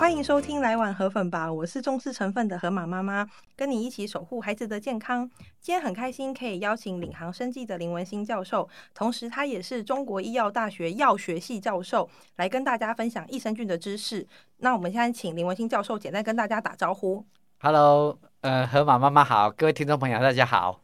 欢迎收听来碗河粉吧，我是重视成分的河马妈妈，跟你一起守护孩子的健康。今天很开心可以邀请领航生技的林文心教授，同时他也是中国医药大学药学系教授，来跟大家分享益生菌的知识。那我们现在请林文心教授简单跟大家打招呼。Hello，呃，河马妈妈好，各位听众朋友大家好。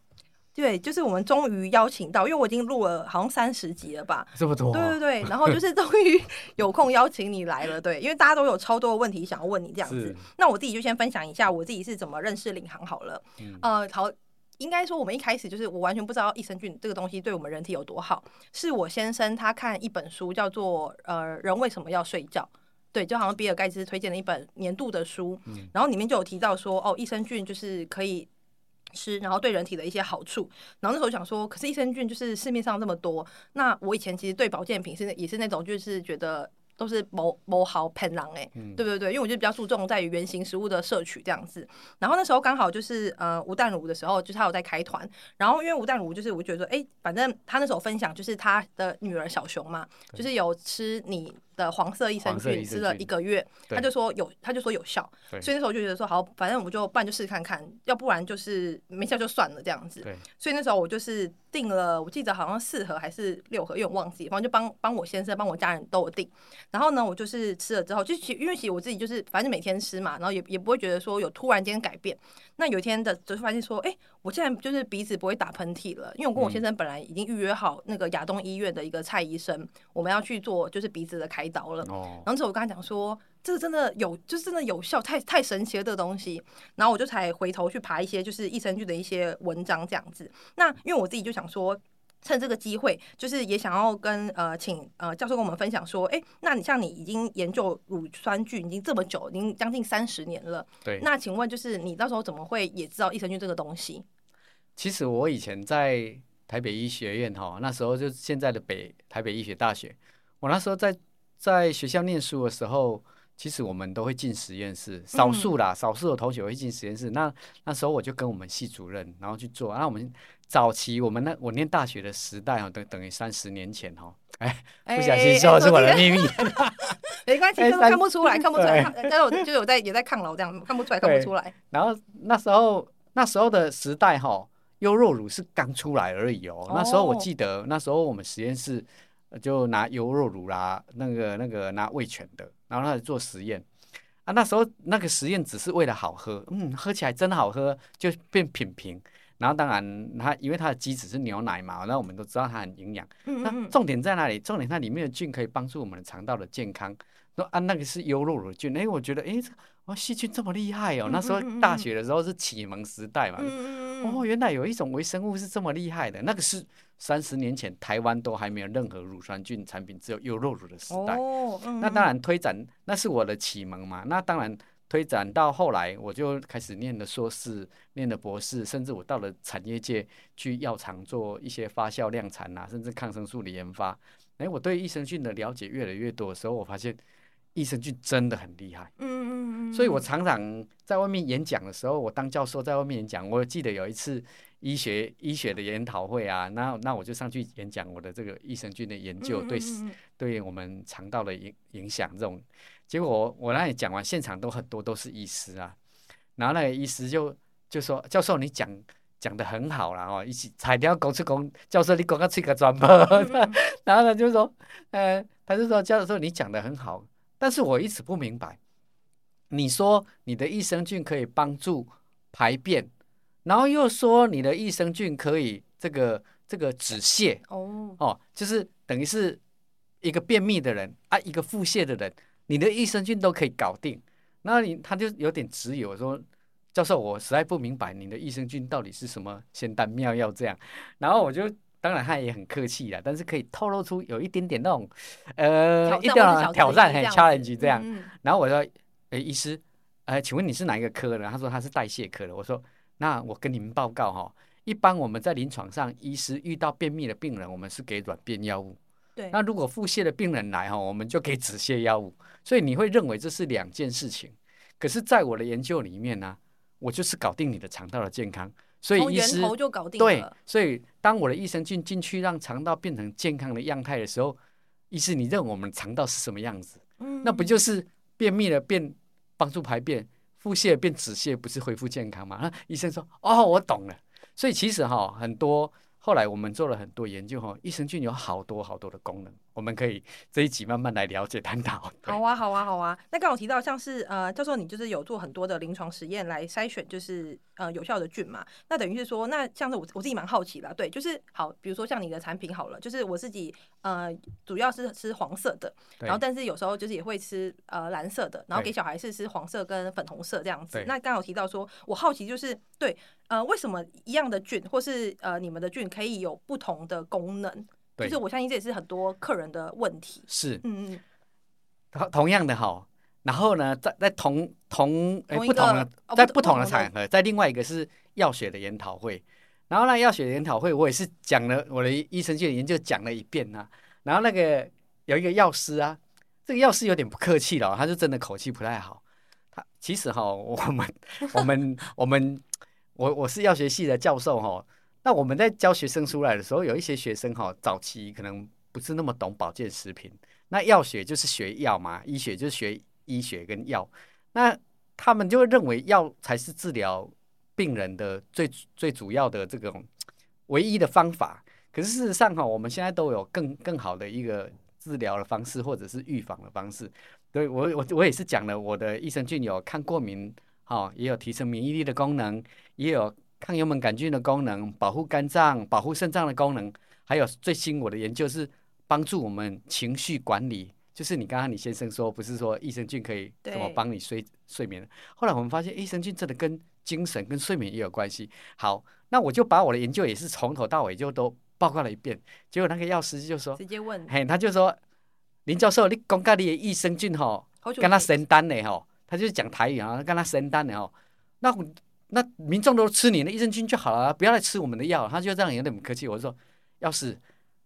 对，就是我们终于邀请到，因为我已经录了好像三十集了吧，这么多。对对对，然后就是 终于有空邀请你来了，对，因为大家都有超多的问题想要问你这样子。那我自己就先分享一下我自己是怎么认识领航好了。嗯、呃，好，应该说我们一开始就是我完全不知道益生菌这个东西对我们人体有多好，是我先生他看一本书叫做呃人为什么要睡觉，对，就好像比尔盖茨推荐的一本年度的书，嗯、然后里面就有提到说哦益生菌就是可以。吃，然后对人体的一些好处，然后那时候想说，可是益生菌就是市面上这么多，那我以前其实对保健品是也是那种就是觉得。都是某某好骗狼哎，对对对，因为我就比较注重在于原型食物的摄取这样子。然后那时候刚好就是呃吴淡如的时候，就是他有在开团。然后因为吴淡如就是我觉得说，哎、欸，反正他那时候分享就是他的女儿小熊嘛，就是有吃你的黄色益生菌吃了一个月，他就说有，他就说有效。所以那时候我就觉得说好，反正我们就办就试看看，要不然就是没效就算了这样子。所以那时候我就是订了，我记得好像四盒还是六盒，因为我忘记，反正就帮帮我先生、帮我家人都有订。然后呢，我就是吃了之后，就其因为其实我自己就是反正每天吃嘛，然后也也不会觉得说有突然间改变。那有一天的就发现说，哎，我现在就是鼻子不会打喷嚏了，因为我跟我先生本来已经预约好那个亚东医院的一个蔡医生，我们要去做就是鼻子的开刀了。然后之后我跟他讲说，这个真的有，就是真的有效，太太神奇了这个东西。然后我就才回头去爬一些就是益生菌的一些文章这样子。那因为我自己就想说。趁这个机会，就是也想要跟呃，请呃教授跟我们分享说，哎，那你像你已经研究乳酸菌已经这么久，已经将近三十年了，对。那请问，就是你到时候怎么会也知道益生菌这个东西？其实我以前在台北医学院哈，那时候就现在的北台北医学大学，我那时候在在学校念书的时候。其实我们都会进实验室，少数啦，少数的同学会进实验室。那那时候我就跟我们系主任，然后去做。那我们早期我们那我念大学的时代哦，等等于三十年前哦，哎，不小心说是我的秘密，没关系，看不出来，看不出来。但是我就有在也在抗老这样，看不出来，看不出来。然后那时候那时候的时代哈，优酪乳是刚出来而已哦。那时候我记得那时候我们实验室就拿优酪乳啦，那个那个拿味全的。然后他做实验啊，那时候那个实验只是为了好喝，嗯，喝起来真好喝，就变品评。然后当然它因为它的基质是牛奶嘛，那我们都知道它很营养。嗯嗯嗯。那重点在哪里？重点它里面的菌可以帮助我们的肠道的健康。说啊，那个是优酪乳菌，哎，我觉得哎，哇，细菌这么厉害哦。那时候大学的时候是启蒙时代嘛。哦，原来有一种微生物是这么厉害的，那个是。三十年前，台湾都还没有任何乳酸菌产品，只有优酪乳的时代。哦嗯、那当然推展，那是我的启蒙嘛。那当然推展到后来，我就开始念了硕士，念了博士，甚至我到了产业界去药厂做一些发酵量产啊，甚至抗生素的研发。哎，我对益生菌的了解越来越多的时候，我发现益生菌真的很厉害。嗯嗯嗯。所以我常常在外面演讲的时候，我当教授在外面演讲，我记得有一次。医学医学的研讨会啊，那那我就上去演讲我的这个益生菌的研究对对我们肠道的影影响这种，结果我我那里讲完，现场都很多都是医师啊，然后那个医师就就说教授你讲讲的很好啦哦，一起材料讲出讲，教授你讲个这个专门，然后呢就说，呃，他就说教授你讲的很好，但是我一直不明白，你说你的益生菌可以帮助排便。然后又说你的益生菌可以这个这个止泻哦。哦，就是等于是一个便秘的人啊，一个腹泻的人，你的益生菌都可以搞定。那你他就有点质疑我说，教授，我实在不明白你的益生菌到底是什么仙丹妙药这样。然后我就当然他也很客气啦，但是可以透露出有一点点那种呃一点挑战很 challenge 这样。然后我说，诶，医师，哎，请问你是哪一个科的？他说他是代谢科的。我说。那我跟你们报告哈，一般我们在临床上，医师遇到便秘的病人，我们是给软便药物。对。那如果腹泻的病人来哈，我们就给止泻药物。所以你会认为这是两件事情，可是在我的研究里面呢、啊，我就是搞定你的肠道的健康。所以医师对，所以当我的益生菌进去让肠道变成健康的样态的时候，医师你认为我们肠道是什么样子？嗯，那不就是便秘了变帮助排便，腹泻变止泻，不是恢复健康吗？那 医生说哦，我懂了。所以其实哈，很多后来我们做了很多研究哈，益生菌有好多好多的功能。我们可以这一集慢慢来了解探讨。好啊，好啊，好啊。那刚刚我提到像是呃，教授你就是有做很多的临床实验来筛选，就是呃有效的菌嘛。那等于是说，那像是我我自己蛮好奇的，对，就是好，比如说像你的产品好了，就是我自己呃主要是吃黄色的，然后但是有时候就是也会吃呃蓝色的，然后给小孩是吃黄色跟粉红色这样子。那刚刚有提到说，我好奇就是对呃为什么一样的菌或是呃你们的菌可以有不同的功能？就是我相信这也是很多客人的问题。是，嗯嗯，同同样的哈，然后呢，在在同同诶不同的在不同的场合，在另外一个是药学的研讨会，然后那药学研讨会我也是讲了我的医生界的研究讲了一遍呐，然后那个有一个药师啊，这个药师有点不客气了，他就真的口气不太好。他其实哈，我们 我们我们我我是药学系的教授哈。那我们在教学生出来的时候，有一些学生哈，早期可能不是那么懂保健食品。那药学就是学药嘛，医学就是学医学跟药。那他们就会认为药才是治疗病人的最最主要的这种唯一的方法。可是事实上哈，我们现在都有更更好的一个治疗的方式，或者是预防的方式。对，我我我也是讲了，我的益生菌有抗过敏，哈，也有提升免疫力的功能，也有。抗幽门杆菌的功能，保护肝脏、保护肾脏的功能，还有最新我的研究是帮助我们情绪管理。就是你刚刚你先生说，不是说益生菌可以怎么帮你睡睡眠？后来我们发现益生菌真的跟精神跟睡眠也有关系。好，那我就把我的研究也是从头到尾就都报告了一遍。结果那个药师就说，直接问，嘿，他就说林教授，你讲咖你的益生菌吼，跟他神丹的吼，他就是讲台语啊，跟他神丹的吼，那。那民众都吃你的益生菌就好了，不要来吃我们的药。他就这样有点不客气。我就说，要是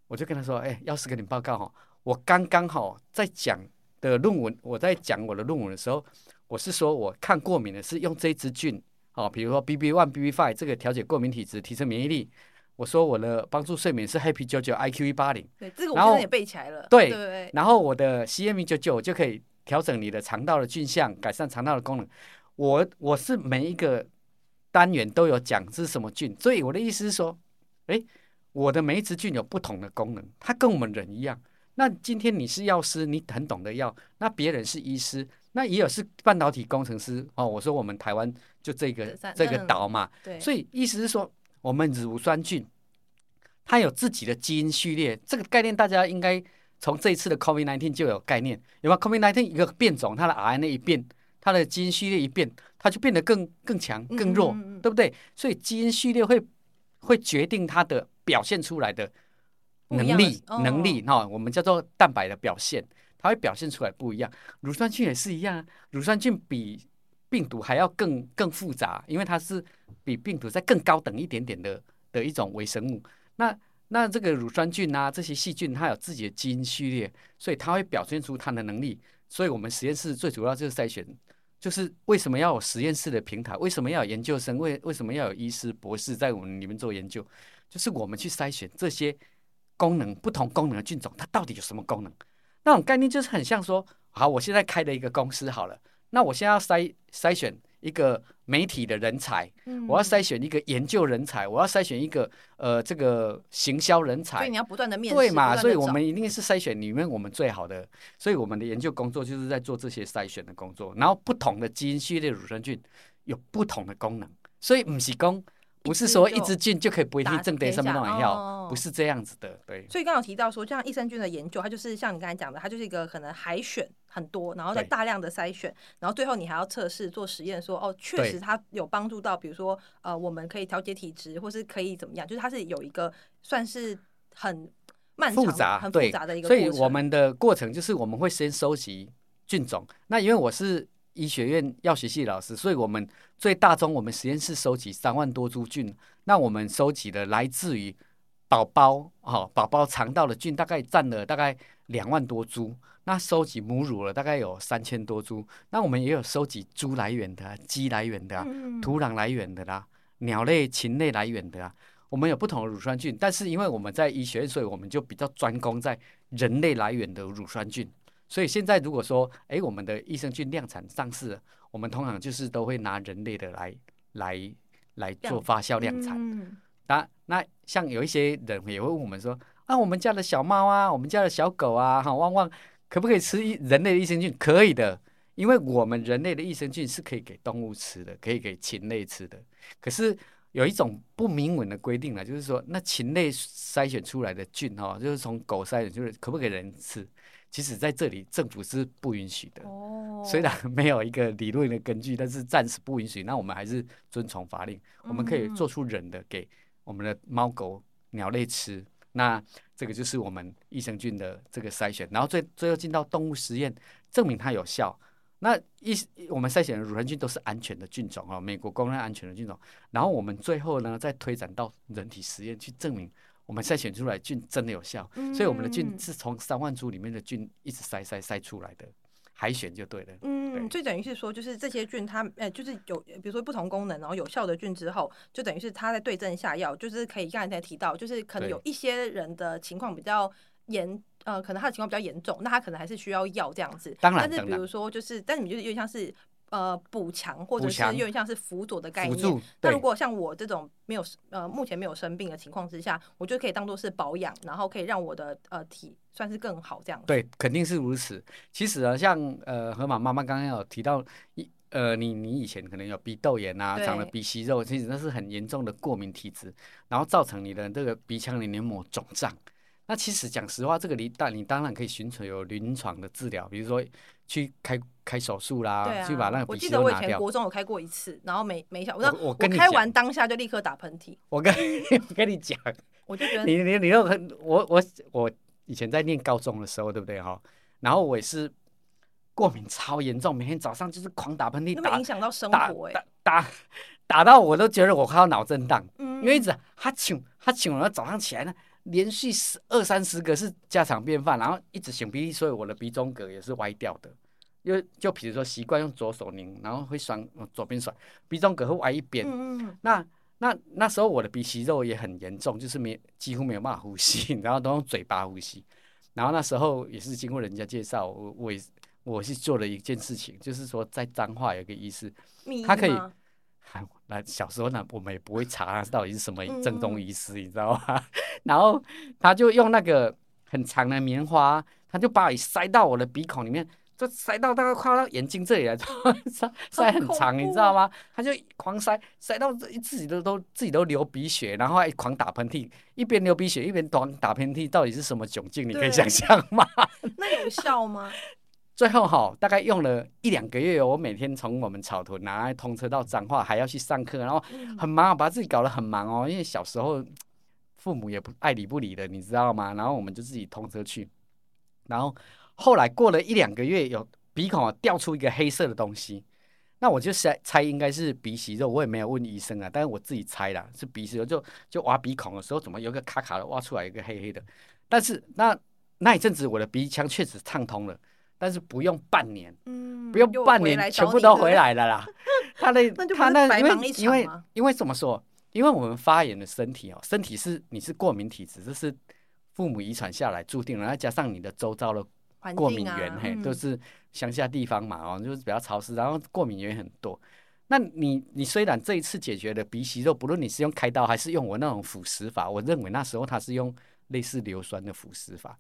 我就跟他说，哎、欸，要是跟你报告哈，我刚刚好在讲的论文，我在讲我的论文的时候，我是说我看过敏的是用这支菌，哦，比如说 BB one、BB five 这个调节过敏体质、提升免疫力。我说我的帮助睡眠是 Happy 九九 IQ 一八零，对，这个我现在也背起来了。对，对然后我的 CM 九九就可以调整你的肠道的菌相，改善肠道的功能。我我是每一个。单元都有讲这是什么菌，所以我的意思是说，诶，我的每一只菌有不同的功能，它跟我们人一样。那今天你是药师，你很懂得药；那别人是医师，那也有是半导体工程师哦。我说我们台湾就这个这个岛嘛，对。所以意思是说，我们乳酸菌它有自己的基因序列，这个概念大家应该从这一次的 COVID nineteen 就有概念，有没有 COVID nineteen 一个变种，它的 RNA 一变。它的基因序列一变，它就变得更更强、更弱，嗯嗯嗯，对不对？所以基因序列会会决定它的表现出来的能力，哦、能力哈，我们叫做蛋白的表现，它会表现出来不一样。乳酸菌也是一样，乳酸菌比病毒还要更更复杂，因为它是比病毒再更高等一点点的的一种微生物。那那这个乳酸菌啊，这些细菌它有自己的基因序列，所以它会表现出它的能力。所以我们实验室最主要就是筛选。就是为什么要有实验室的平台？为什么要有研究生？为为什么要有医师、博士在我们里面做研究？就是我们去筛选这些功能不同功能的菌种，它到底有什么功能？那种概念就是很像说，好，我现在开了一个公司好了，那我现在要筛筛选。一个媒体的人才，我要筛选一个研究人才，我要筛选一个呃这个行销人才。所以你要不断的面试，对嘛？所以我们一定是筛选里面我们最好的。所以我们的研究工作就是在做这些筛选的工作。然后不同的基因序列乳酸菌有不同的功能，所以不是说。不是说一支菌就可以不一定正对什么东西药，不是这样子的，对。所以刚刚有提到说，像益生菌的研究，它就是像你刚才讲的，它就是一个可能海选很多，然后再大量的筛选，然后最后你还要测试做实验，说哦，确实它有帮助到，比如说呃，我们可以调节体质，或是可以怎么样，就是它是有一个算是很漫长、复杂、很复杂的一个。所以我们的过程就是我们会先收集菌种，那因为我是。医学院药学系老师，所以我们最大宗，我们实验室收集三万多株菌。那我们收集的来自于宝宝哦，宝宝肠道的菌大概占了大概两万多株。那收集母乳了大概有三千多株。那我们也有收集猪来源的、鸡来源的、土壤来源的啦，鸟类、禽类来源的啊。我们有不同的乳酸菌，但是因为我们在医学院，所以我们就比较专攻在人类来源的乳酸菌。所以现在如果说，哎，我们的益生菌量产上市了，我们通常就是都会拿人类的来来来做发酵量产。那那像有一些人也会问我们说，啊，我们家的小猫啊，我们家的小狗啊，哈，旺旺。可不可以吃人类的益生菌？可以的，因为我们人类的益生菌是可以给动物吃的，可以给禽类吃的。可是有一种不明文的规定呢，就是说那禽类筛选出来的菌哈，就是从狗筛选出来，可不可以给人吃？其实在这里政府是不允许的。哦。虽然没有一个理论的根据，但是暂时不允许。那我们还是遵从法令，我们可以做出人的给我们的猫狗鸟类吃。那这个就是我们益生菌的这个筛选，然后最最后进到动物实验，证明它有效。那一我们筛选的乳酸菌都是安全的菌种哦，美国公认安全的菌种。然后我们最后呢，再推展到人体实验去证明我们筛选出来菌真的有效。所以我们的菌是从三万株里面的菌一直筛筛筛出来的。海选就对了，嗯，就等于是说，就是这些菌它，呃、欸，就是有，比如说不同功能，然后有效的菌之后，就等于是它在对症下药，就是可以刚才提到，就是可能有一些人的情况比较严，呃，可能他的情况比较严重，那他可能还是需要药这样子。当然，但是比如说就是，但是你就有点像是。呃，补强或者是有点像是辅佐的概念。那如果像我这种没有呃目前没有生病的情况之下，我就可以当做是保养，然后可以让我的呃体算是更好这样。对，肯定是如此。其实啊，像呃河马妈妈刚刚有提到一呃你你以前可能有鼻窦炎啊，长了鼻息肉，其实那是很严重的过敏体质，然后造成你的这个鼻腔里黏膜肿胀。那其实讲实话，这个你当你当然可以寻求有临床的治疗，比如说。去开开手术啦，啊、去把那。我记得我以前国中有开过一次，然后没没想，我我，我开完当下就立刻打喷嚏。我跟 我跟你讲，我就觉得你你你又很我我我以前在念高中的时候，对不对哈？然后我也是过敏超严重，每天早上就是狂打喷嚏，那么影响到生活哎、欸，打打，打到我都觉得我快要脑震荡，嗯、因为一直哈欠哈欠，然后早上起来呢。连续十二三十个是家常便饭，然后一直擤鼻涕，所以我的鼻中隔也是歪掉的。因为就比如说习惯用左手拧，然后会甩，左边甩，鼻中隔会歪一边。嗯、那那那时候我的鼻息肉也很严重，就是没几乎没有办法呼吸，然后都用嘴巴呼吸。然后那时候也是经过人家介绍，我我我是做了一件事情，就是说在彰化有个医师，他可以。那小时候呢，我们也不会查他到底是什么正宗医师，你知道吗？然后他就用那个很长的棉花，他就把你塞到我的鼻孔里面，就塞到大概快到眼睛这里来，塞塞很长，你知道吗？他就狂塞，塞到自己都都自己都流鼻血，然后还狂打喷嚏，一边流鼻血一边短打喷嚏，到底是什么窘境？你可以想象吗？那有效吗？最后哈，大概用了一两个月，我每天从我们草屯拿来通车到彰化，还要去上课，然后很忙，把自己搞得很忙哦。因为小时候父母也不爱理不理的，你知道吗？然后我们就自己通车去，然后后来过了一两个月，有鼻孔啊掉出一个黑色的东西，那我就猜猜应该是鼻息肉，我也没有问医生啊，但是我自己猜啦，是鼻息肉，就就挖鼻孔的时候，怎么有个卡卡的挖出来一个黑黑的？但是那那一阵子我的鼻腔确实畅通了。但是不用半年，嗯、不用半年，全部都回来了啦。他 的他那因为因为因为怎么说？因为我们发炎的身体哦，身体是你是过敏体质，这是父母遗传下来注定了，再加上你的周遭的过敏源，啊、嘿，都、嗯、是乡下地方嘛，哦，就是比较潮湿，然后过敏源很多。那你你虽然这一次解决了鼻息肉，不论你是用开刀还是用我那种腐蚀法，我认为那时候他是用类似硫酸的腐蚀法。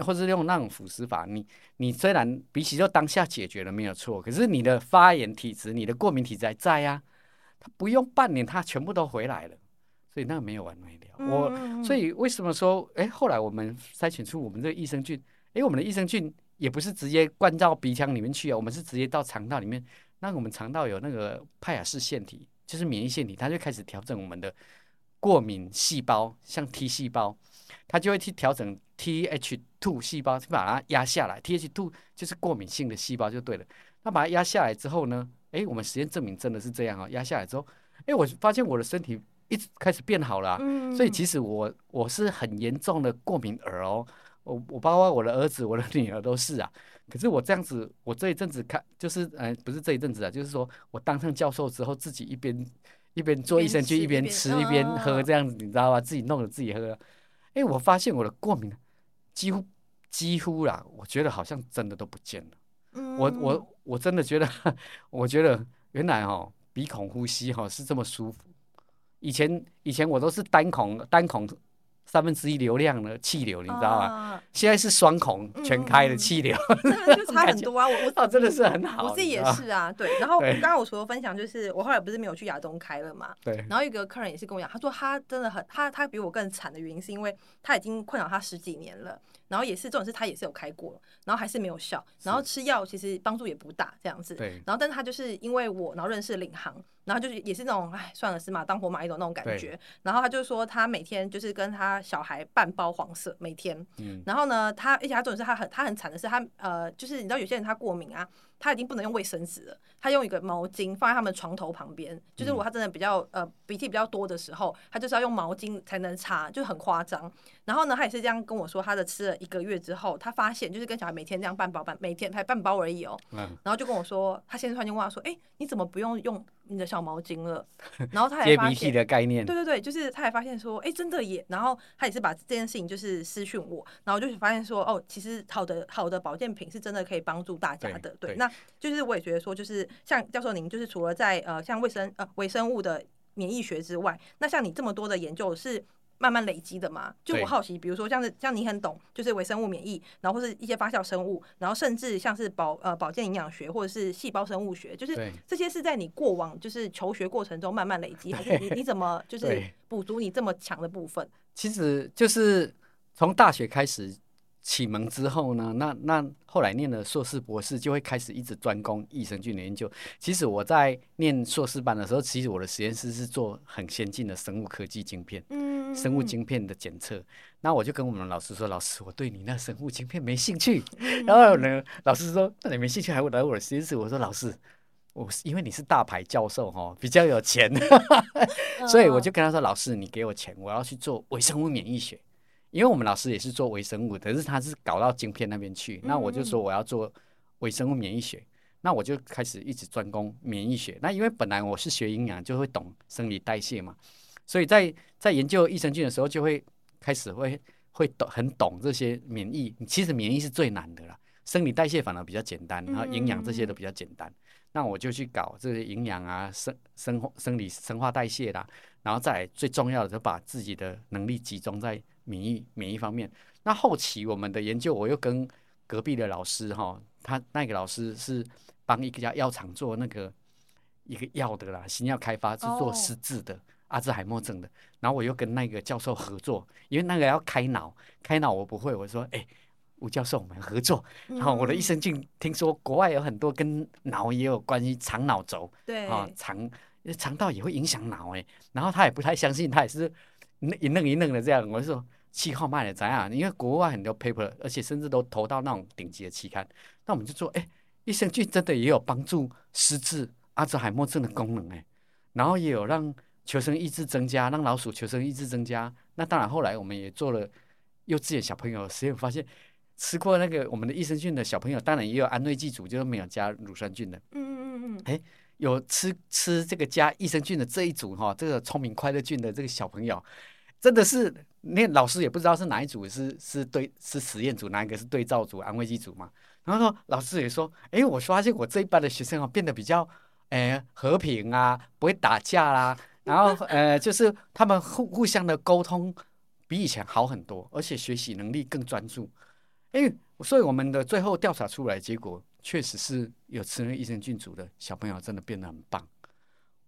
或是用那种腐蚀法，你你虽然鼻息肉当下解决了没有错，可是你的发炎体质、你的过敏体质还在呀、啊，它不用半年，它全部都回来了，所以那个没有完没了。嗯、我所以为什么说，哎，后来我们筛选出我们这个益生菌，哎，我们的益生菌也不是直接灌到鼻腔里面去啊，我们是直接到肠道里面，那我们肠道有那个派雅氏腺体，就是免疫腺体，它就开始调整我们的过敏细胞，像 T 细胞。它就会去调整 Th2 细胞，去把它压下来。Th2 就是过敏性的细胞，就对了。那把它压下来之后呢？诶，我们实验证明真的是这样啊！压下来之后，诶，我发现我的身体一直开始变好了、啊。嗯、所以其实我我是很严重的过敏儿哦，我我包括我的儿子、我的女儿都是啊。可是我这样子，我这一阵子看就是呃，不是这一阵子啊，就是说我当上教授之后，自己一边一边做益生菌，一边吃一边喝这样子，你知道吧？自己弄着自己喝。哎，我发现我的过敏几乎几乎啦，我觉得好像真的都不见了。嗯、我我我真的觉得，我觉得原来哦，鼻孔呼吸哈是这么舒服。以前以前我都是单孔单孔。三分之一流量的气流，你知道吗？啊、现在是双孔全开的气流，真的、嗯、就差很多啊！我我、哦、真的是很好，我自己也是啊。对，然后刚刚我除了分享，就是我后来不是没有去亚东开了嘛？对。然后一个客人也是跟我讲，他说他真的很他他比我更惨的原因，是因为他已经困扰他十几年了，然后也是这种事他也是有开过，然后还是没有效，然后吃药其实帮助也不大这样子。对。然后，但是他就是因为我，然后认识领航。然后就是也是那种，哎，算了，死马当活马医的那种感觉。然后他就说，他每天就是跟他小孩半包黄色，每天。嗯。然后呢，他而且他重点是他很他很惨的是他呃，就是你知道有些人他过敏啊。他已经不能用卫生纸了，他用一个毛巾放在他们床头旁边，就是如果他真的比较呃鼻涕比较多的时候，他就是要用毛巾才能擦，就很夸张。然后呢，他也是这样跟我说，他的吃了一个月之后，他发现就是跟小孩每天这样半包半，每天才半包而已哦。嗯。然后就跟我说，他现在突然间问他说：“哎，你怎么不用用你的小毛巾了？” 然后他还发现，接鼻涕的概念。对对对，就是他还发现说：“哎，真的耶。”然后他也是把这件事情就是私讯我，然后就发现说：“哦，其实好的好的保健品是真的可以帮助大家的。”对，对，那。就是我也觉得说，就是像教授您，就是除了在呃像卫生呃微生物的免疫学之外，那像你这么多的研究是慢慢累积的嘛？就我好奇，比如说像是像你很懂，就是微生物免疫，然后或是一些发酵生物，然后甚至像是保呃保健营养学或者是细胞生物学，就是这些是在你过往就是求学过程中 慢慢累积，还是你你怎么就是补足你这么强的部分？其实就是从大学开始。启蒙之后呢，那那后来念了硕士博士，就会开始一直专攻益生菌的研究。其实我在念硕士班的时候，其实我的实验室是做很先进的生物科技晶片，嗯，生物晶片的检测。那我就跟我们老师说：“老师，我对你那生物晶片没兴趣。”然后呢，老师说：“那你没兴趣，还会来我的实验室？”我说：“老师，我因为你是大牌教授哈，比较有钱，所以我就跟他说：‘老师，你给我钱，我要去做微生物免疫学。’”因为我们老师也是做微生物的，可是他是搞到晶片那边去，那我就说我要做微生物免疫学，那我就开始一直专攻免疫学。那因为本来我是学营养，就会懂生理代谢嘛，所以在在研究益生菌的时候，就会开始会会懂很懂这些免疫。其实免疫是最难的啦，生理代谢反而比较简单，然后营养这些都比较简单。那我就去搞这些营养啊、生生生理生化代谢啦，然后再来最重要的就把自己的能力集中在。免疫免疫方面，那后期我们的研究，我又跟隔壁的老师哈，他那个老师是帮一家药厂做那个一个药的啦，新药开发是做失智的、oh. 阿兹海默症的，然后我又跟那个教授合作，因为那个要开脑，开脑我不会，我说哎，吴教授我们合作，然后我的益生菌听说国外有很多跟脑也有关系，肠脑轴对啊肠肠道也会影响脑哎，然后他也不太相信，他也是一愣一愣的这样，我就说。气号卖的怎样？因为国外很多 paper，而且甚至都投到那种顶级的期刊。那我们就说，哎，益生菌真的也有帮助失智、阿兹海默症的功能哎。然后也有让求生意志增加，让老鼠求生意志增加。那当然，后来我们也做了幼稚园小朋友的实验，发现吃过那个我们的益生菌的小朋友，当然也有安慰剂组，就是没有加乳酸菌的。嗯嗯嗯嗯。哎，有吃吃这个加益生菌的这一组哈，这个聪明快乐菌的这个小朋友。真的是，那老师也不知道是哪一组是是对是实验组，哪一个是对照组、安慰剂组嘛。然后说老师也说，哎，我发现我这一班的学生啊变得比较，呃，和平啊，不会打架啦。然后呃，就是他们互互相的沟通比以前好很多，而且学习能力更专注。哎，所以我们的最后调查出来结果，确实是有吃那益生菌组的小朋友真的变得很棒。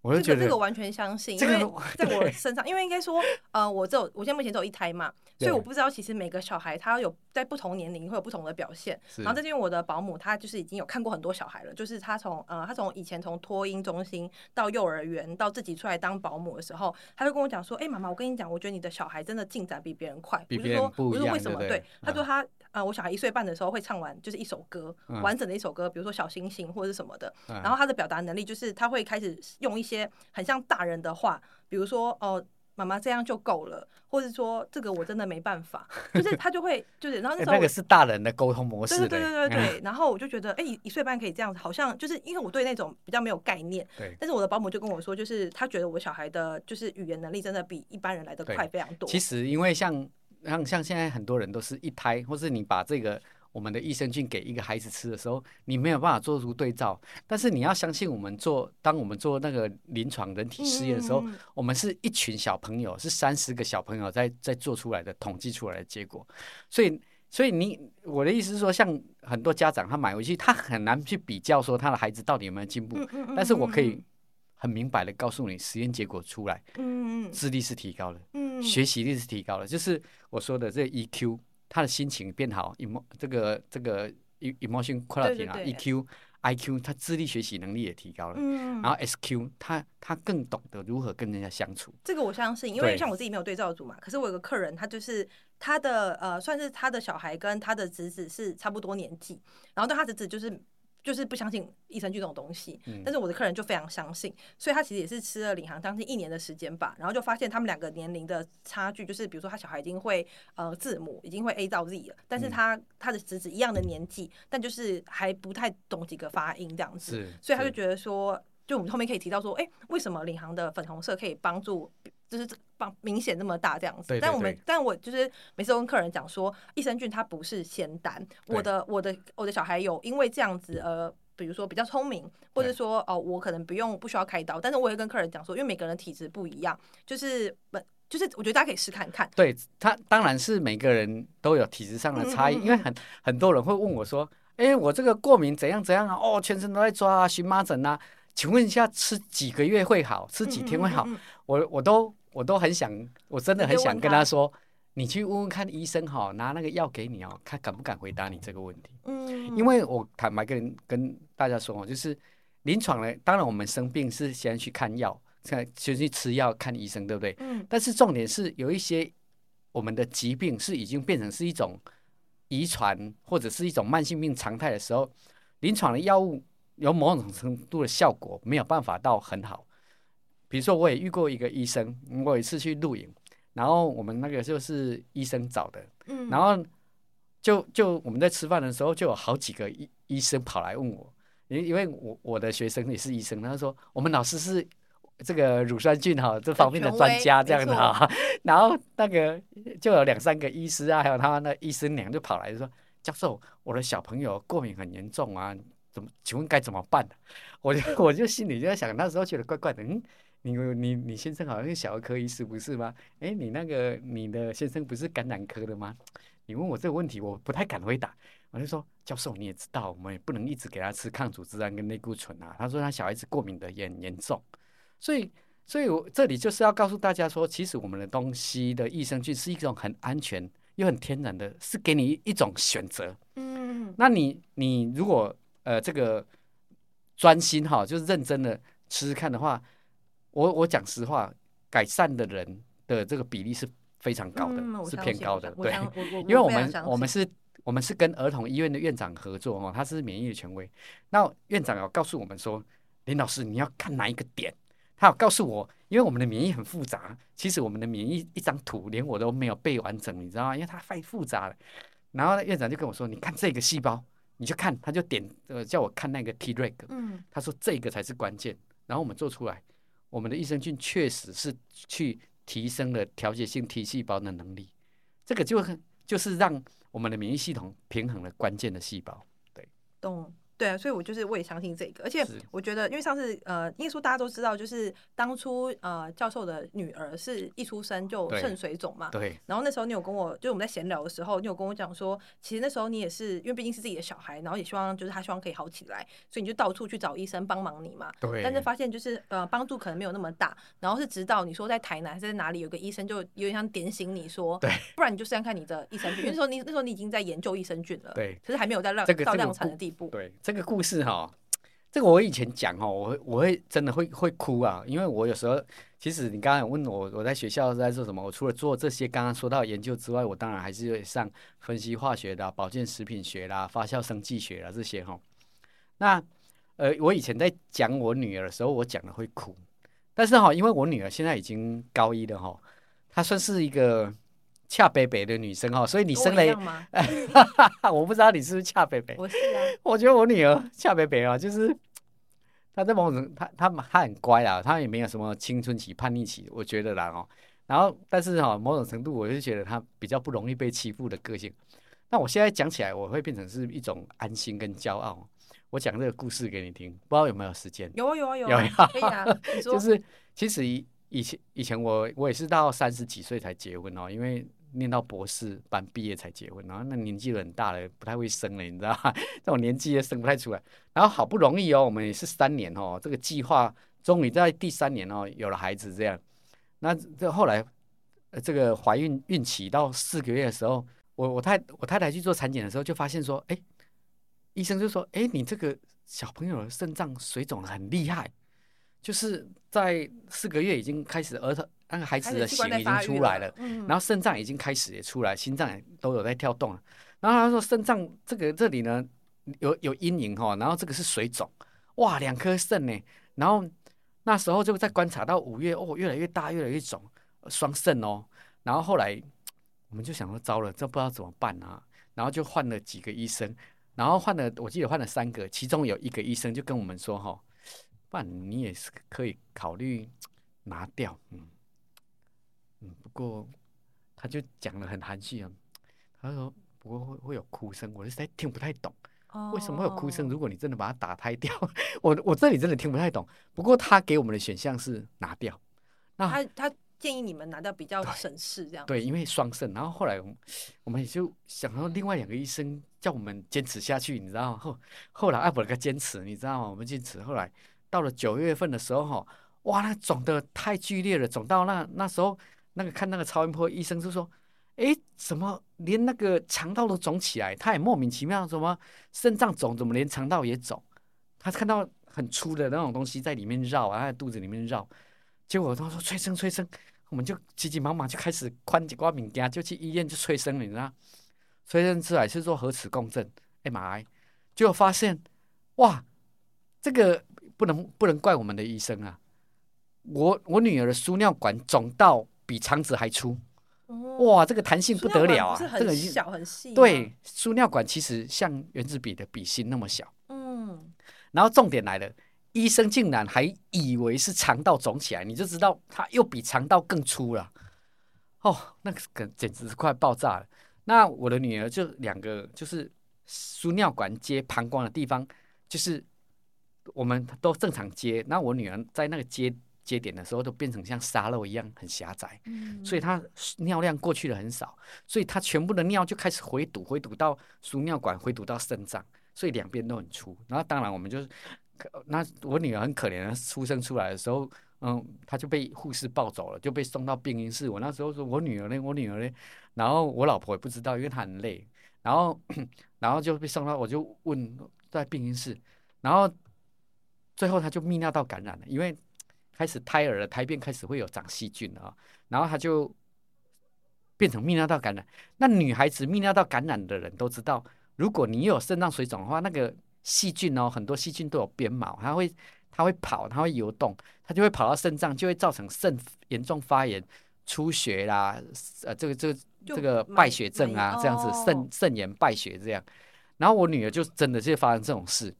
我就觉得这个完全相信，因为在我身上，因为应该说，呃，我只有我现在目前只有一胎嘛，所以我不知道其实每个小孩他有在不同年龄会有不同的表现。然后这是因为我的保姆她就是已经有看过很多小孩了，就是她从呃她从以前从托婴中心到幼儿园到自己出来当保姆的时候，她就跟我讲说：“哎、欸，妈妈，我跟你讲，我觉得你的小孩真的进展比别人快。比别人不一样，不是说为什么？对，对，她说她呃我小孩一岁半的时候会唱完就是一首歌，嗯、完整的一首歌，比如说小星星或者是什么的。然后他的表达能力就是他会开始用一些很像大人的话，比如说哦。呃”妈妈这样就够了，或者说这个我真的没办法，就是他就会就是，然后那时候、欸、那个是大人的沟通模式，对对对对对。然后我就觉得，哎、欸，一岁半可以这样子，好像就是因为我对那种比较没有概念，对。但是我的保姆就跟我说，就是他觉得我小孩的就是语言能力真的比一般人来的快非常多。其实因为像像像现在很多人都是一胎，或是你把这个。我们的益生菌给一个孩子吃的时候，你没有办法做出对照。但是你要相信，我们做当我们做那个临床人体试验的时候，我们是一群小朋友，是三十个小朋友在在做出来的统计出来的结果。所以，所以你我的意思是说，像很多家长他买回去，他很难去比较说他的孩子到底有没有进步。但是我可以很明白的告诉你，实验结果出来，嗯智力是提高了，学习力是提高了，就是我说的这 EQ。他的心情变好，emo 这个这个 emotion quality 啊，EQ、IQ，他智力学习能力也提高了。嗯、然后 SQ，他他更懂得如何跟人家相处。这个我相信，因为像我自己没有对照组嘛，可是我有个客人，他就是他的呃，算是他的小孩跟他的侄子是差不多年纪，然后对他侄子就是。就是不相信益生菌这种东西，但是我的客人就非常相信，所以他其实也是吃了领航将近一年的时间吧，然后就发现他们两个年龄的差距，就是比如说他小孩已经会呃字母，已经会 A 到 Z 了，但是他他的侄子一样的年纪，但就是还不太懂几个发音这样子，所以他就觉得说，就我们后面可以提到说，哎，为什么领航的粉红色可以帮助？就是帮明显那么大这样子，但我们但我就是每次都跟客人讲说，益生菌它不是仙丹。我的我的我的小孩有因为这样子呃，比如说比较聪明，或者说哦，我可能不用不需要开刀，但是我会跟客人讲说，因为每个人的体质不一样，就是本就是我觉得大家可以试看看。对他当然是每个人都有体质上的差异，嗯嗯嗯，因为很很多人会问我说，哎、欸，我这个过敏怎样怎样啊？哦，全身都在抓啊，荨麻疹啊，请问一下，吃几个月会好？吃几天会好？我我都。我都很想，我真的很想跟他说，你去问问看医生哈，拿那个药给你哦，他敢不敢回答你这个问题？嗯，因为我坦白跟跟大家说哦，就是临床呢，当然我们生病是先去看药，先先去吃药看医生，对不对？嗯。但是重点是有一些我们的疾病是已经变成是一种遗传或者是一种慢性病常态的时候，临床的药物有某种程度的效果没有办法到很好。比如说，我也遇过一个医生，我有一次去录影，然后我们那个就是医生找的，嗯，然后就就我们在吃饭的时候，就有好几个医医生跑来问我，因因为我我的学生也是医生，他说我们老师是这个乳酸菌哈这方面的专家这样的哈，然后那个就有两三个医师啊，还有他们的医生娘就跑来就说，教授，我的小朋友过敏很严重啊，怎么请问该怎么办？我就 我就心里就在想，那时候觉得怪怪的，嗯。你你你先生好像是小儿科医师不是吗？哎，你那个你的先生不是感染科的吗？你问我这个问题，我不太敢回答。我就说，教授你也知道，我们也不能一直给他吃抗组织胺跟类固醇啊。他说他小孩子过敏的也很严重，所以所以我这里就是要告诉大家说，其实我们的东西的益生菌是一种很安全又很天然的，是给你一种选择。嗯，那你你如果呃这个专心哈，就是认真的吃吃看的话。我我讲实话，改善的人的这个比例是非常高的，嗯、是偏高的。对，因为我们我们是，我们是跟儿童医院的院长合作哦，他是免疫的权威。那院长有告诉我们说，林老师你要看哪一个点？他有告诉我，因为我们的免疫很复杂，其实我们的免疫一张图连我都没有背完整，你知道吗？因为它太复杂了。然后院长就跟我说，你看这个细胞，你就看，他就点呃叫我看那个 Treg，嗯，他说这个才是关键。然后我们做出来。我们的益生菌确实是去提升了调节性 T 细胞的能力，这个就就是让我们的免疫系统平衡了关键的细胞。对，懂对啊，所以我就是我也相信这个，而且我觉得，因为上次呃，因为说大家都知道，就是当初呃教授的女儿是一出生就肾水肿嘛，对。然后那时候你有跟我，就是我们在闲聊的时候，你有跟我讲说，其实那时候你也是因为毕竟是自己的小孩，然后也希望就是他希望可以好起来，所以你就到处去找医生帮忙你嘛。对。但是发现就是呃帮助可能没有那么大，然后是直到你说在台南还是在哪里有个医生就有点像点醒你说，对，不然你就先看你的益生菌，因时候你那时候你已经在研究益生菌了，对，可是还没有在量、这个、到量产的地步，对，这个故事哈。这个我以前讲哦，我会我会真的会会哭啊，因为我有时候其实你刚刚问我我在学校是在做什么，我除了做这些刚刚说到研究之外，我当然还是会上分析化学的、保健食品学啦、发酵生技学啦这些哈。那呃，我以前在讲我女儿的时候，我讲的会哭，但是哈，因为我女儿现在已经高一了哈，她算是一个恰北北的女生哈，所以你生了，我不知道你是不是恰北北，我是啊，我觉得我女儿恰北北啊，就是。她在某种，她她她很乖啊，她也没有什么青春期叛逆期，我觉得啦哦。然后，但是哈，某种程度，我就觉得她比较不容易被欺负的个性。那我现在讲起来，我会变成是一种安心跟骄傲。我讲这个故事给你听，不知道有没有时间？有啊有啊有有啊，可以啊。就是其实以以前以前我我也是到三十几岁才结婚哦，因为。念到博士班毕业才结婚，然后那年纪很大了，不太会生了，你知道吗？这种年纪也生不太出来。然后好不容易哦，我们也是三年哦，这个计划终于在第三年哦有了孩子，这样。那这后来，这个怀孕孕期到四个月的时候，我我太我太太去做产检的时候，就发现说，哎，医生就说，哎，你这个小朋友的肾脏水肿很厉害，就是在四个月已经开始儿童。那个孩子的血已经出来了，了嗯、然后肾脏已经开始也出来，心脏也都有在跳动了。然后他说肾脏这个这里呢有有阴影哈，然后这个是水肿，哇，两颗肾呢。然后那时候就在观察到五月哦，越来越大，越来越肿，双肾哦。然后后来我们就想说糟了，这不知道怎么办啊。然后就换了几个医生，然后换了我记得换了三个，其中有一个医生就跟我们说哈，不然你也是可以考虑拿掉，嗯。嗯，不过他就讲的很含蓄啊。他说：“不过会会有哭声，我实在听不太懂，为什么会有哭声？如果你真的把它打胎掉，我我这里真的听不太懂。不过他给我们的选项是拿掉。那他他建议你们拿掉比较省事，这样对，因为双肾。然后后来我们也就想到另外两个医生叫我们坚持下去，你知道吗？后后来艾博了个坚持，你知道吗？我们坚持。后来到了九月份的时候，哈，哇，那肿的太剧烈了，肿到那那时候。”那个看那个超音波医生就说：“哎，怎么连那个肠道都肿起来？他也莫名其妙，什么肾脏肿，怎么连肠道也肿？他看到很粗的那种东西在里面绕啊，肚子里面绕。结果他说催生催生，我们就急急忙忙就开始宽几挂饼干，就去医院就催生了，你知道？催生出来是做核磁共振，MRI，结果发现哇，这个不能不能怪我们的医生啊，我我女儿的输尿管肿到。”比肠子还粗，哇，这个弹性不得了啊！这个小很细，对，输尿管其实像原子笔的笔芯那么小。嗯，然后重点来了，医生竟然还以为是肠道肿起来，你就知道它又比肠道更粗了。哦，那个简直是快爆炸了。那我的女儿就两个，就是输尿管接膀胱的地方，就是我们都正常接，那我女儿在那个接。接点的时候都变成像沙漏一样很狭窄，嗯、所以她尿量过去的很少，所以她全部的尿就开始回堵，回堵到输尿管，回堵到肾脏，所以两边都很粗。然后当然我们就是，那我女儿很可怜，出生出来的时候，嗯，她就被护士抱走了，就被送到病因室。我那时候说我女儿呢，我女儿呢，然后我老婆也不知道，因为她很累，然后 然后就被送到，我就问在病因室，然后最后她就泌尿道感染了，因为。开始胎儿的胎便开始会有长细菌啊，然后他就变成泌尿道感染。那女孩子泌尿道感染的人都知道，如果你有肾脏水肿的话，那个细菌哦，很多细菌都有鞭毛，它会它会跑，它会游动，它就会跑到肾脏，就会造成肾严重发炎、出血啦，呃，这个这个这个败血症啊，这样子肾肾炎败血这样。然后我女儿就真的就发生这种事。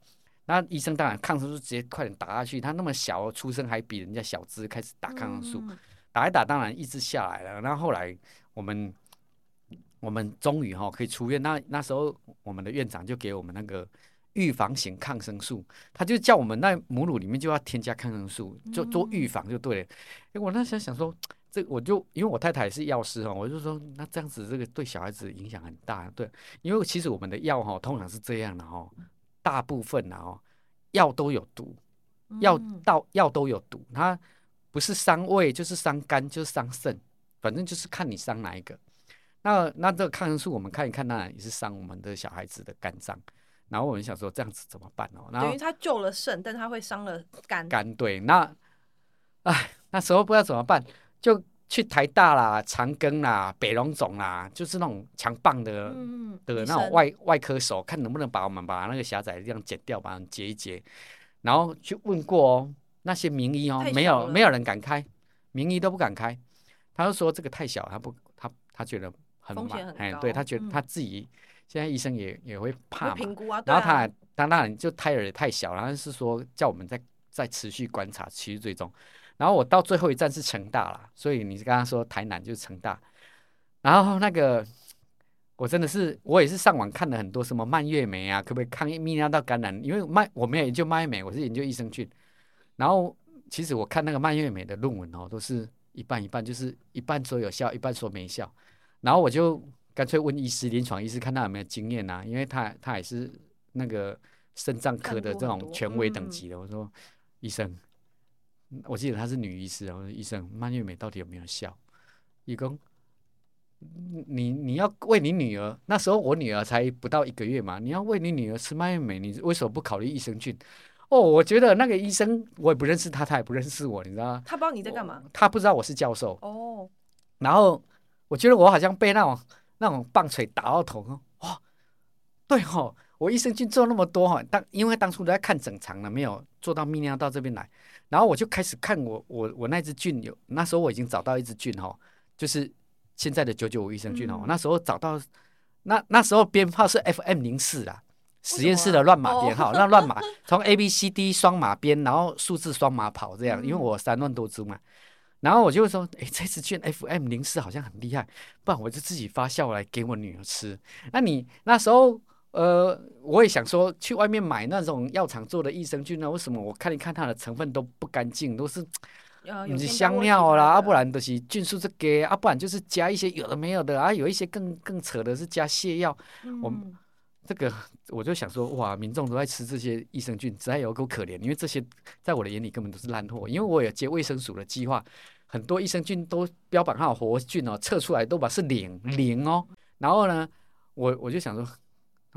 那医生当然抗生素直接快点打下去，他那么小，出生还比人家小只，开始打抗生素，打一打当然抑制下来了。然后后来我们我们终于哈可以出院，那那时候我们的院长就给我们那个预防型抗生素，他就叫我们在母乳里面就要添加抗生素，就做预防就对了。哎、嗯，我那时候想说，这我就因为我太太也是药师哈，我就说那这样子这个对小孩子影响很大，对，因为其实我们的药哈通常是这样的哈，大部分啊哦药都有毒，药到药都有毒，它不是伤胃就是伤肝就是伤肾，反正就是看你伤哪一个。那那这个抗生素我们看一看，那也是伤我们的小孩子的肝脏。然后我们想说这样子怎么办哦？然后等于他救了肾，但他会伤了肝。肝对，那，哎，那时候不知道怎么办，就去台大啦、长庚啦、北荣总啦，就是那种强棒的、嗯、的那种外外科手，看能不能把我们把那个狭窄这样剪掉，把它截一截。然后去问过哦，那些名医哦，没有没有人敢开，名医都不敢开。他就说这个太小，他不他他觉得很麻烦，哎，对他觉得他自己。嗯现在医生也也会怕嘛，啊、然后他当然就胎儿也太小，然后是说叫我们再再持续观察，持续追踪。然后我到最后一站是成大了，所以你刚刚说台南就是成大。然后那个我真的是我也是上网看了很多什么蔓越莓啊，可不可以抗泌尿道感染？因为蔓我没有研究蔓越莓，我是研究益生菌。然后其实我看那个蔓越莓的论文哦，都是一半一半，就是一半说有效，一半说没效。然后我就。干脆问医师，临床医师看他有没有经验呐、因为他他也是那个肾脏科的这种权威等级的。我说医生，我记得她是女医师。然后医生，蔓越莓到底有没有效？义工，你你要喂你女儿，那时候我女儿才不到一个月嘛，你要喂你女儿吃蔓越莓，你为什么不考虑益生菌？哦，我觉得那个医生我也不认识他，他也不认识我，你知道吗？他不知道你在干嘛？他不知道我是教授。哦，然后我觉得我好像被那种。那种棒槌打到头，哇、哦，对吼、哦，我益生菌做那么多哈，当因为当初都在看整肠了，没有做到泌尿道这边来，然后我就开始看我我我那只菌有，那时候我已经找到一只菌哈，就是现在的九九五益生菌哦，嗯、那时候找到，那那时候编号是 FM 零四啦，实验室的乱码编号，那乱码从 A B C D 双码编，然后数字双码跑这样，因为我三万多株嘛。然后我就会说，哎，这只菌 FM 零四好像很厉害，不然我就自己发酵来给我女儿吃。那你那时候，呃，我也想说，去外面买那种药厂做的益生菌呢，为什么我看一看它的成分都不干净，都是，你是香料啦，啊，不然都是菌素这个，啊，不然就是加一些有的没有的，啊，有一些更更扯的是加泻药，嗯、我。这个我就想说，哇，民众都在吃这些益生菌，实在有够可怜。因为这些在我的眼里根本都是烂货。因为我有接卫生署的计划，很多益生菌都标榜它有活菌哦，测出来都把是零零哦。然后呢，我我就想说，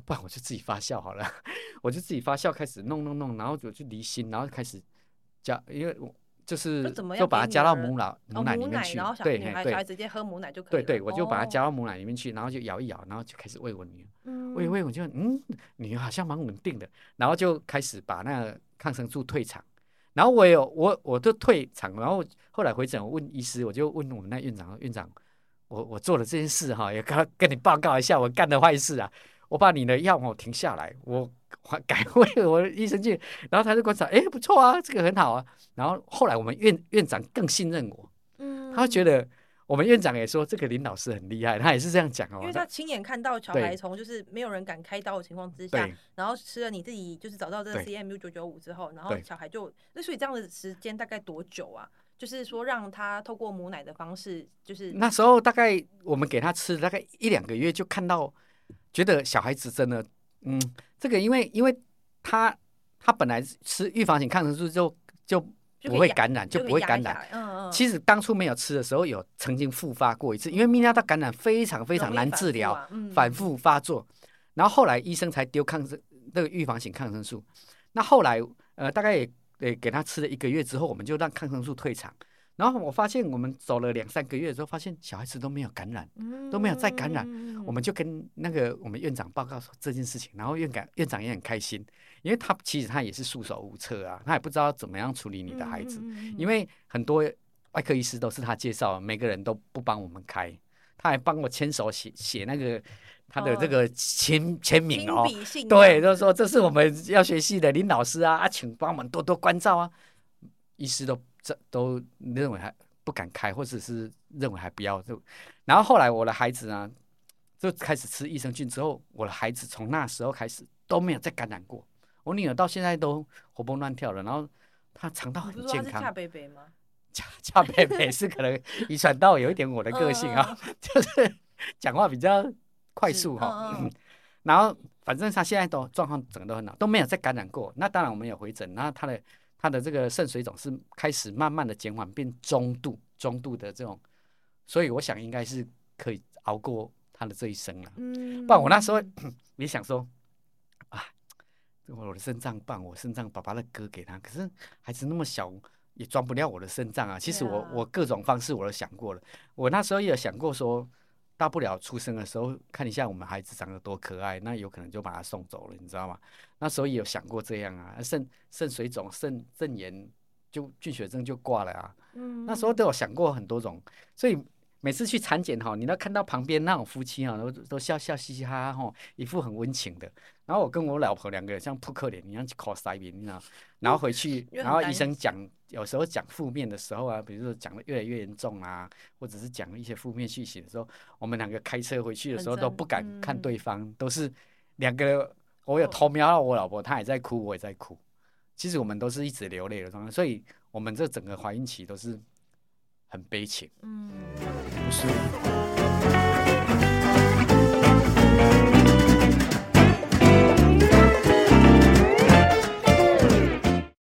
不然我就自己发酵好了，我就自己发酵开始弄弄弄，然后就去离心，然后开始加，因为我。就是就把它加到母奶母奶里面去，对对，直接喝母奶就可以。对对，我就把它加到母奶里面去，然后就摇一摇，然后就开始喂我女儿。喂喂，我就嗯，女儿好像蛮稳定的，然后就开始把那个抗生素退场。然后我有我我都退场，然后后来回诊我问医师，我就问我们那院长，院长，我我做了这件事哈，也跟跟你报告一下我干的坏事啊，我把你的药我停下来，我。改为我的益生菌，然后他就观察，哎，不错啊，这个很好啊。然后后来我们院院长更信任我，嗯，他觉得我们院长也说这个林老师很厉害，他也是这样讲哦。因为他亲眼看到小孩从就是没有人敢开刀的情况之下，然后吃了你自己就是找到这个 CMU 九九五之后，然后小孩就那所以这样的时间大概多久啊？就是说让他透过母奶的方式，就是那时候大概我们给他吃大概一两个月，就看到觉得小孩子真的。嗯，这个因为因为他他本来吃预防性抗生素就就不会感染，就，就不会感染。嗯嗯。其实当初没有吃的时候，有曾经复发过一次，因为泌尿道感染非常非常难治疗，反复，啊嗯、反复发作。然后后来医生才丢抗生那个预防性抗生素。那后来呃大概也也给他吃了一个月之后，我们就让抗生素退场。然后我发现，我们走了两三个月之后，发现小孩子都没有感染，都没有再感染。我们就跟那个我们院长报告说这件事情，然后院长院长也很开心，因为他其实他也是束手无策啊，他也不知道怎么样处理你的孩子，因为很多外科医师都是他介绍，每个人都不帮我们开，他还帮我牵手写写那个他的这个签签名哦，对，就是说这是我们要学系的林老师啊，啊，请帮我们多多关照啊，医师都。这都认为还不敢开，或者是认为还不要就，然后后来我的孩子呢，就开始吃益生菌之后，我的孩子从那时候开始都没有再感染过。我女儿到现在都活蹦乱跳了，然后她肠道很健康。恰贝贝吗？恰恰贝贝是可能遗传到有一点我的个性啊，嗯、就是讲话比较快速哈。然后反正她现在都状况整个都很好，都没有再感染过。那当然我们有回诊，那她的她的这个肾水肿是开始慢慢的减缓，变中度中度的这种，所以我想应该是可以熬过他的这一生了。嗯，不然我那时候 你想说。啊我的肾脏棒，我肾脏爸爸的割给他，可是孩子那么小，也装不了我的肾脏啊。其实我我各种方式我都想过了，我那时候也有想过说，大不了出生的时候看一下我们孩子长得多可爱，那有可能就把他送走了，你知道吗？那时候也有想过这样啊，肾肾水肿、肾肾炎就菌血症就挂了啊。嗯，那时候都有想过很多种，所以。每次去产检哈，你都看到旁边那种夫妻啊，都都笑笑嘻嘻哈哈哈，一副很温情的。然后我跟我老婆两个人像扑克脸一样去 cos 你知道？然后回去，然后医生讲，有时候讲负面的时候啊，比如说讲的越来越严重啊，或者是讲一些负面讯息的时候，我们两个开车回去的时候都不敢看对方，都是两个。我有偷瞄到我老婆，她也在哭，我也在哭。其实我们都是一直流泪的状态，所以我们这整个怀孕期都是。很悲情，嗯。